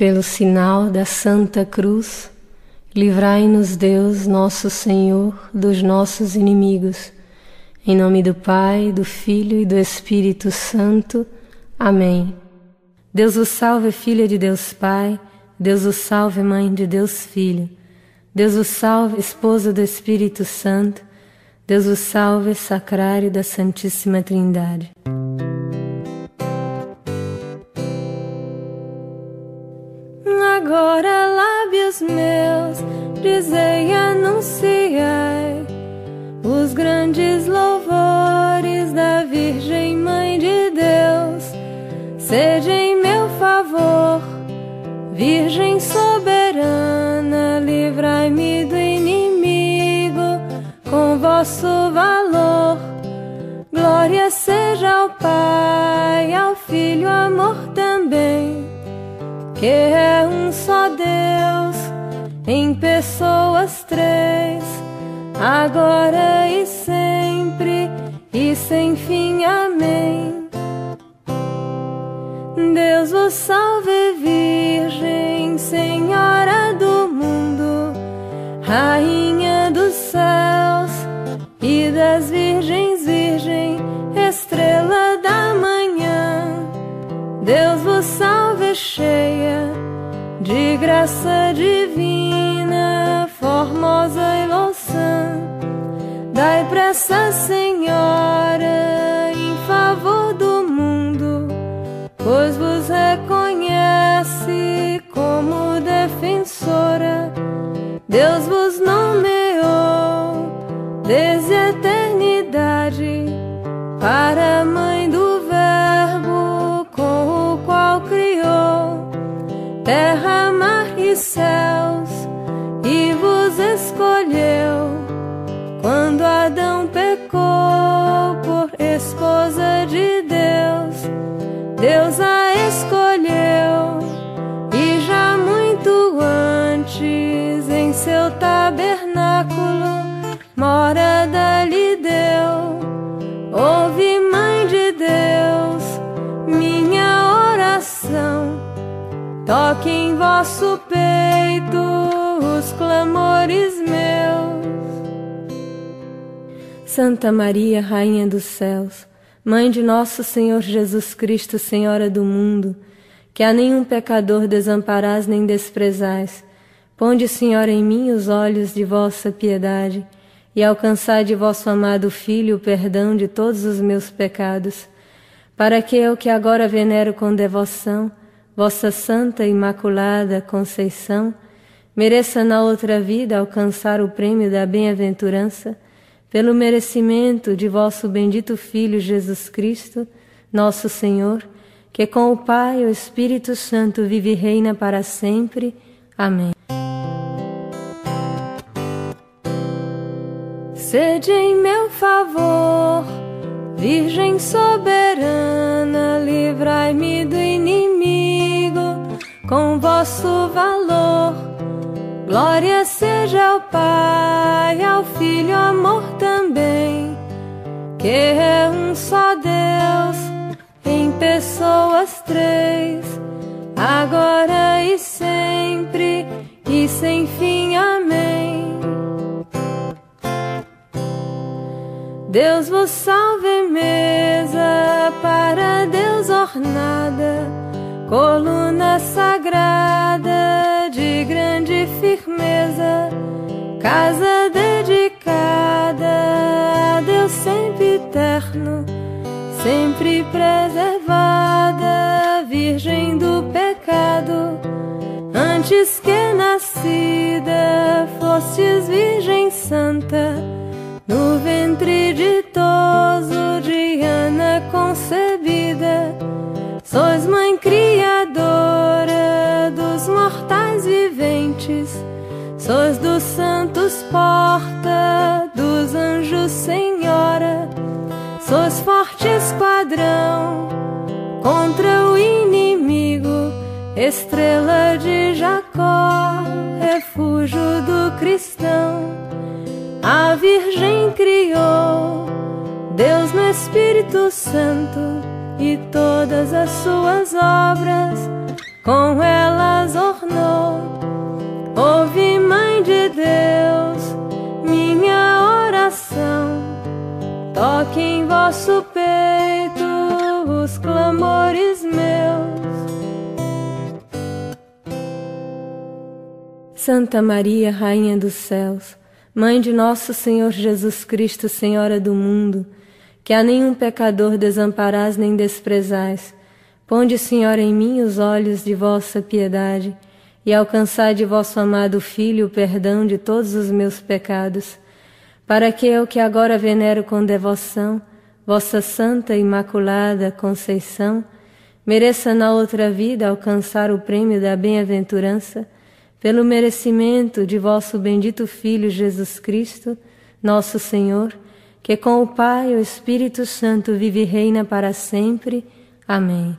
Pelo sinal da Santa Cruz, livrai-nos Deus, nosso Senhor, dos nossos inimigos. Em nome do Pai, do Filho e do Espírito Santo. Amém. Deus o salve, filha de Deus Pai. Deus o salve, mãe de Deus Filho. Deus o salve, esposa do Espírito Santo. Deus o salve, sacrário da Santíssima Trindade. Agora lábios meus dizei anunciai os grandes louvores da Virgem Mãe de Deus. Seja em meu favor, Virgem soberana, livrai-me do inimigo com vosso valor. Glória seja ao Pai, ao Filho, amor também que é um só Deus, em pessoas três, agora e sempre e sem fim. Amém. Deus vos salve, Virgem, Senhora do mundo, Rainha graça divina, formosa e louçã. Dai pressa, Senhora, em favor do mundo, pois vos reconhece como defensora. Deus vos nomeou desde a eternidade para Toque em vosso peito os clamores meus. Santa Maria, Rainha dos céus, Mãe de nosso Senhor Jesus Cristo, Senhora do mundo, que a nenhum pecador desamparás nem desprezais, ponde, Senhora, em mim os olhos de vossa piedade e alcançai de vosso amado Filho o perdão de todos os meus pecados, para que eu, que agora venero com devoção, vossa Santa Imaculada Conceição, mereça na outra vida alcançar o prêmio da bem-aventurança, pelo merecimento de vosso bendito Filho Jesus Cristo, nosso Senhor, que com o Pai e o Espírito Santo vive e reina para sempre. Amém. Sede em meu favor, Virgem soberana, livrai-me do inimigo com vosso valor. Glória seja ao Pai, ao Filho, amor também, que é um só Deus, em pessoas três, agora e sempre e sem fim. Amém. Deus vos salve, mesa para Deus ornada coluna sagrada de grande firmeza, casa dedicada a Deus sempre eterno, sempre preservada, virgem do pecado. Antes que nascida, fostes Virgem Santa, porta, dos anjos senhora, sois forte esquadrão contra o inimigo, estrela de Jacó, refúgio do cristão. A Virgem criou, Deus no Espírito Santo e todas as suas obras, com elas ornou. Ouve, Mãe de Deus, minha oração. Toque em vosso peito os clamores meus. Santa Maria, Rainha dos Céus, Mãe de nosso Senhor Jesus Cristo, Senhora do mundo, que a nenhum pecador desamparás nem desprezais, ponde, Senhora, em mim os olhos de vossa piedade e alcançai de vosso amado Filho o perdão de todos os meus pecados, para que eu que agora venero com devoção vossa Santa Imaculada Conceição, mereça na outra vida alcançar o prêmio da bem-aventurança, pelo merecimento de vosso bendito Filho Jesus Cristo, nosso Senhor, que com o Pai e o Espírito Santo vive e reina para sempre. Amém.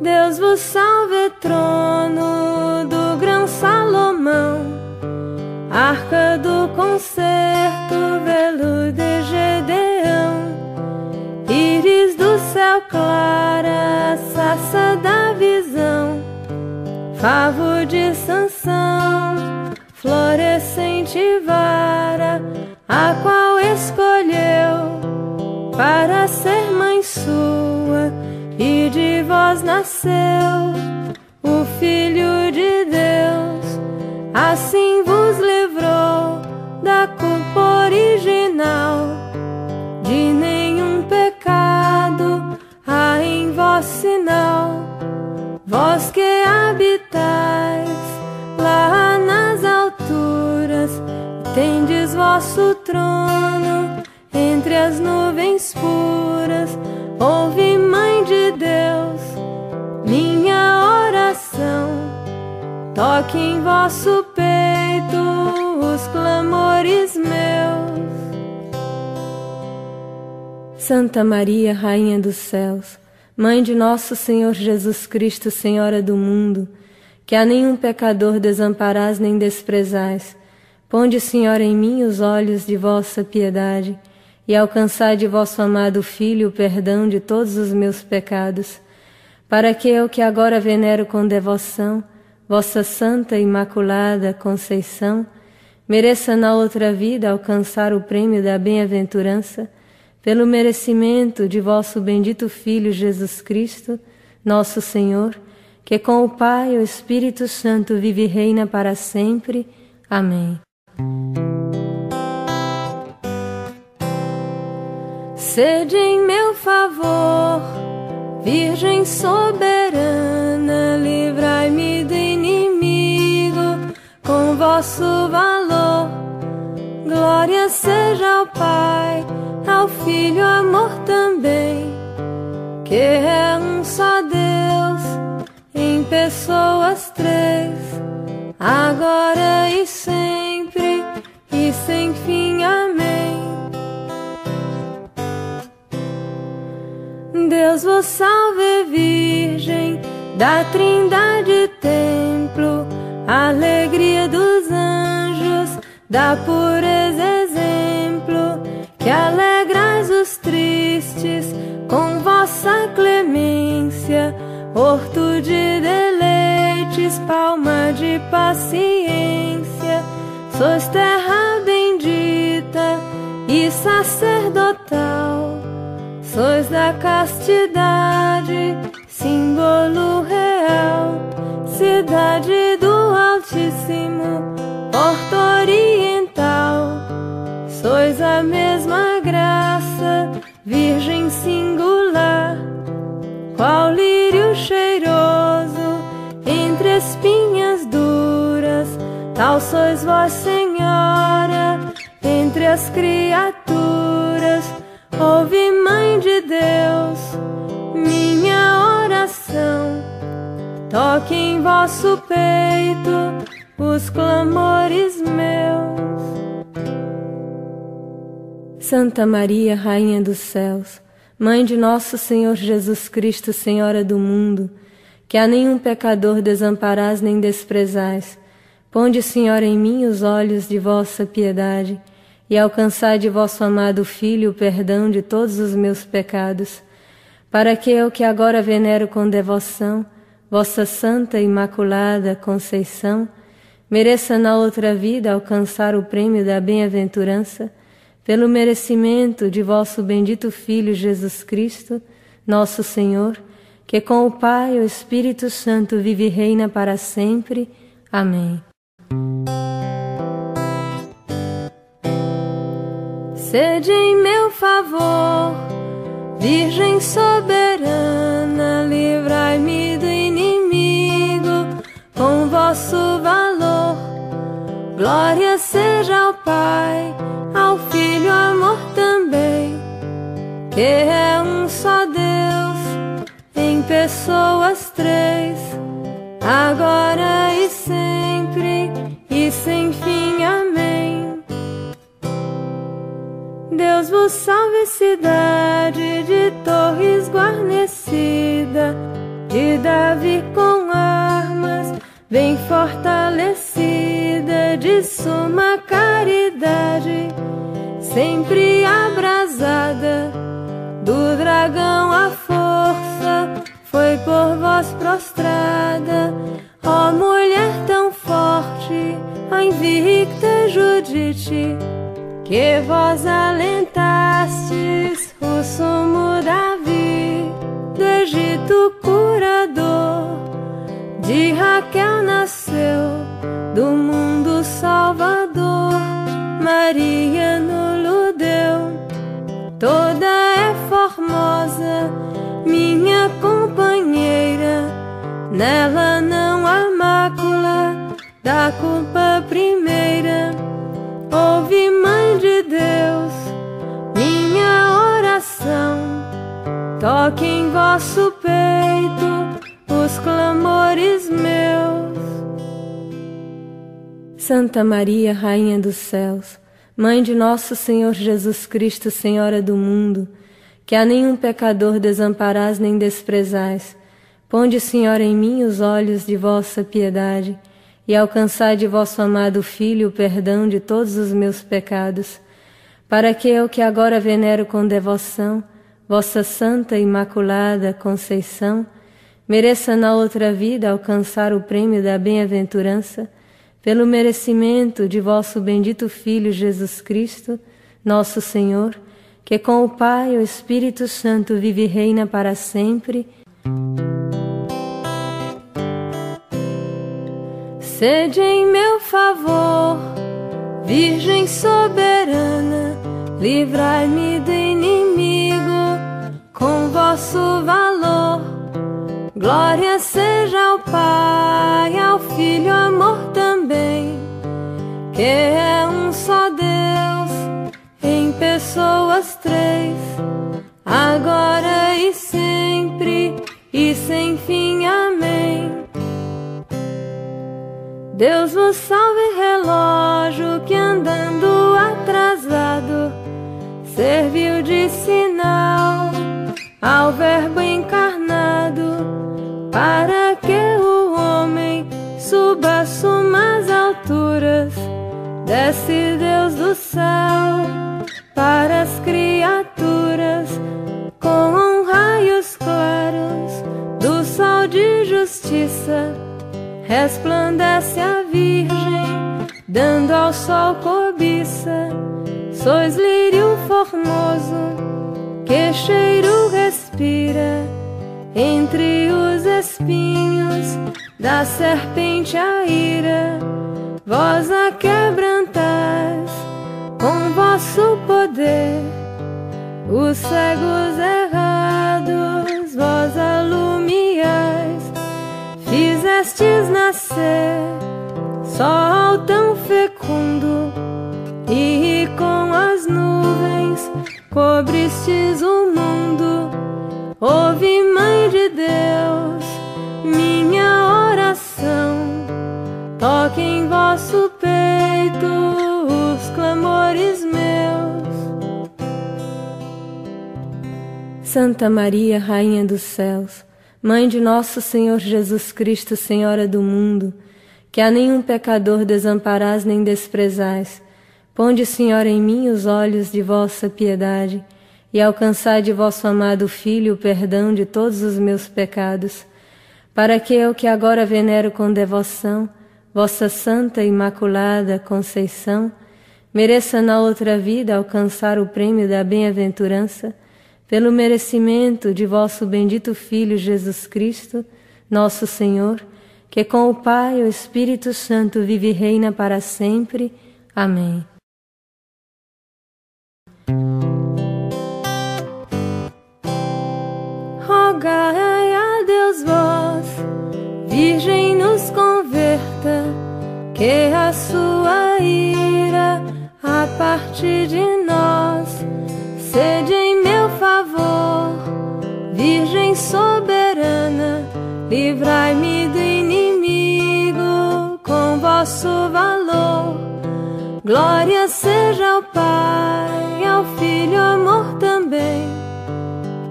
Deus vos salve, trono do grão Salomão, arca do concerto, velo de Gedeão, íris do céu clara, saça da visão, favo de Sansão, florescente vara, a qual escolheu para ser mãe sua vós nasceu o Filho de Deus, assim vos livrou da culpa original, de nenhum pecado há em vós sinal, vós que habitais lá nas alturas, tendes vosso trono entre as nuvens puras, ouve, toque em vosso peito os clamores meus. Santa Maria, Rainha dos Céus, Mãe de nosso Senhor Jesus Cristo, Senhora do mundo, que a nenhum pecador desamparás nem desprezais, ponde, Senhora, em mim os olhos de vossa piedade e alcançai de vosso amado Filho o perdão de todos os meus pecados, para que eu que agora venero com devoção vossa Santa Imaculada Conceição, mereça na outra vida alcançar o prêmio da bem-aventurança, pelo merecimento de vosso bendito Filho Jesus Cristo, nosso Senhor, que com o Pai e o Espírito Santo vive e reina para sempre. Amém. Sede em meu favor, Virgem soberana, vosso valor. Glória seja ao Pai, ao Filho, amor também, que é um só Deus, em pessoas três, agora e sempre, e sem fim. Amém. Deus vos salve, Virgem da Trindade Templo, da pureza exemplo, que alegrais os tristes com vossa clemência, horto de deleites, palma de paciência, sois terra bendita e sacerdotal. Sois da castidade, símbolo real, cidade do Altíssimo, porta oriental. Sois a mesma graça, Virgem singular, qual lírio cheiroso entre espinhas duras, tal sois vós, Senhora, entre as criaturas. Ouve, Mãe de Deus, minha toque em vosso peito os clamores meus. Santa Maria, Rainha dos céus, Mãe de nosso Senhor Jesus Cristo, Senhora do mundo, que a nenhum pecador desamparás nem desprezais, ponde, Senhora, em mim os olhos de vossa piedade e alcançai de vosso amado Filho o perdão de todos os meus pecados, para que eu que agora venero com devoção, vossa Santa Imaculada Conceição, mereça na outra vida alcançar o prêmio da bem-aventurança, pelo merecimento de vosso bendito Filho Jesus Cristo, nosso Senhor, que com o Pai e o Espírito Santo vive e reina para sempre. Amém. Sede em meu favor, Virgem soberana, livrai-me do inimigo com vosso valor. Glória seja ao Pai, Filho, amor também, que é um só Deus, em pessoas três, agora e sempre e sem fim. Amém. Deus vos salve, cidade de torres guarnecida, de Davi com armas bem fortalecida, de suma caridade, sempre abrasada. Do dragão a força foi por vós prostrada, ó mulher tão forte, a invicta Judite que vós alentastes o sumo Davi do Egito curador. De Raquel nasceu nela não há mácula da culpa primeira. Ouve, Mãe de Deus, minha oração, toque em vosso peito os clamores meus. Santa Maria, Rainha dos céus, Mãe de nosso Senhor Jesus Cristo, Senhora do mundo, que a nenhum pecador desamparás nem desprezais, ponde, Senhora, em mim os olhos de vossa piedade e alcançai de vosso amado Filho o perdão de todos os meus pecados, para que eu que agora venero com devoção vossa Santa Imaculada Conceição, mereça na outra vida alcançar o prêmio da bem-aventurança, pelo merecimento de vosso bendito Filho Jesus Cristo, nosso Senhor, que com o Pai e o Espírito Santo vive e reina para sempre. Sede em meu favor, Virgem soberana, livrai-me do inimigo com vosso valor. Glória seja ao Pai, ao Filho, amor também, que é um só Deus, em pessoas três, agora e Deus vos salve, relógio que andando atrasado serviu de sinal ao Verbo encarnado para que o homem suba sumas alturas. Desce Deus do céu para as criaturas com raios claros do sol de justiça resplandece a Virgem, dando ao sol cobiça. Sois lírio formoso, que cheiro respira entre os espinhos da serpente a ira. Vós a quebrantais com vosso poder, os cegos errados, vós alumiais fizestes nascer, sol tão fecundo, e com as nuvens cobristes o mundo. Ouve, Mãe de Deus, minha oração, toque em vosso peito os clamores meus. Santa Maria, Rainha dos Céus, Mãe de nosso Senhor Jesus Cristo, Senhora do mundo, que a nenhum pecador desamparás nem desprezais, ponde, Senhora, em mim os olhos de vossa piedade e alcançai de vosso amado Filho o perdão de todos os meus pecados, para que eu que agora venero com devoção vossa Santa Imaculada Conceição, mereça na outra vida alcançar o prêmio da bem-aventurança, pelo merecimento de vosso bendito Filho Jesus Cristo, nosso Senhor, que com o Pai e o Espírito Santo vive e reina para sempre. Amém. Rogai a Deus vós, Virgem nos converta, que a sua ira a partir de nós sede favor, Virgem soberana, livrai-me do inimigo com vosso valor. Glória seja ao Pai, ao Filho, amor também,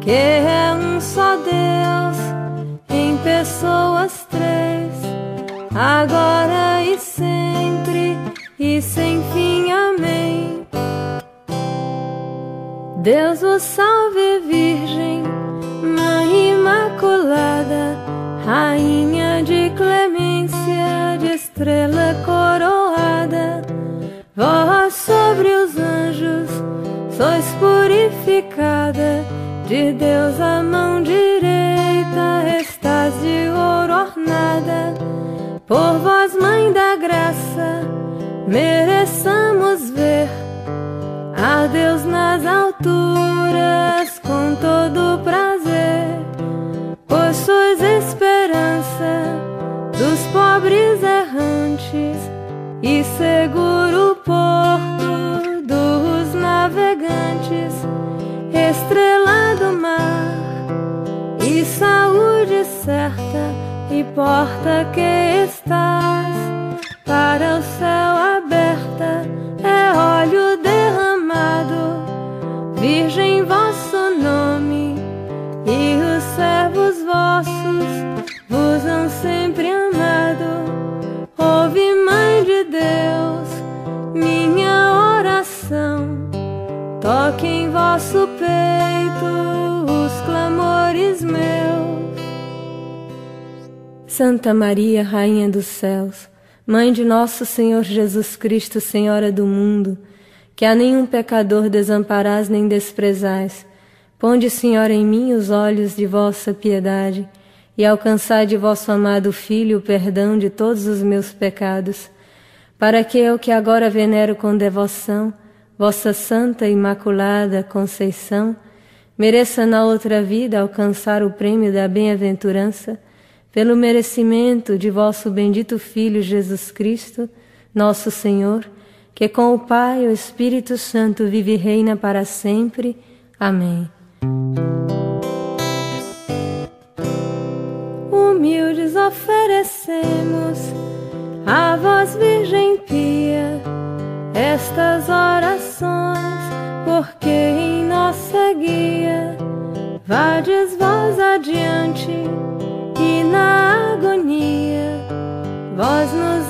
que é um só Deus, em pessoas três, agora Deus vos salve, Virgem, Mãe Imaculada, Rainha de clemência, de estrela coroada. Vós sobre os anjos sois purificada, de Deus a mão direita estás de ouro ornada. Por vós, Mãe da Graça, mereçamos ver a Deus nas alturas com todo prazer, pois sois esperança dos pobres errantes e seguro porto dos navegantes, estrela do mar e saúde certa e porta que estás para o céu toque em vosso peito os clamores meus. Santa Maria, Rainha dos Céus, Mãe de nosso Senhor Jesus Cristo, Senhora do mundo, que a nenhum pecador desamparás nem desprezais, ponde, Senhora, em mim os olhos de vossa piedade e alcançai de vosso amado Filho o perdão de todos os meus pecados, para que eu que agora venero com devoção vossa Santa Imaculada Conceição, mereça na outra vida alcançar o prêmio da bem-aventurança pelo merecimento de vosso bendito Filho Jesus Cristo, nosso Senhor, que com o Pai e o Espírito Santo vive e reina para sempre. Amém. Humildes oferecemos a vós, Virgem Pia, estas orações, vades vós adiante e na agonia vós nos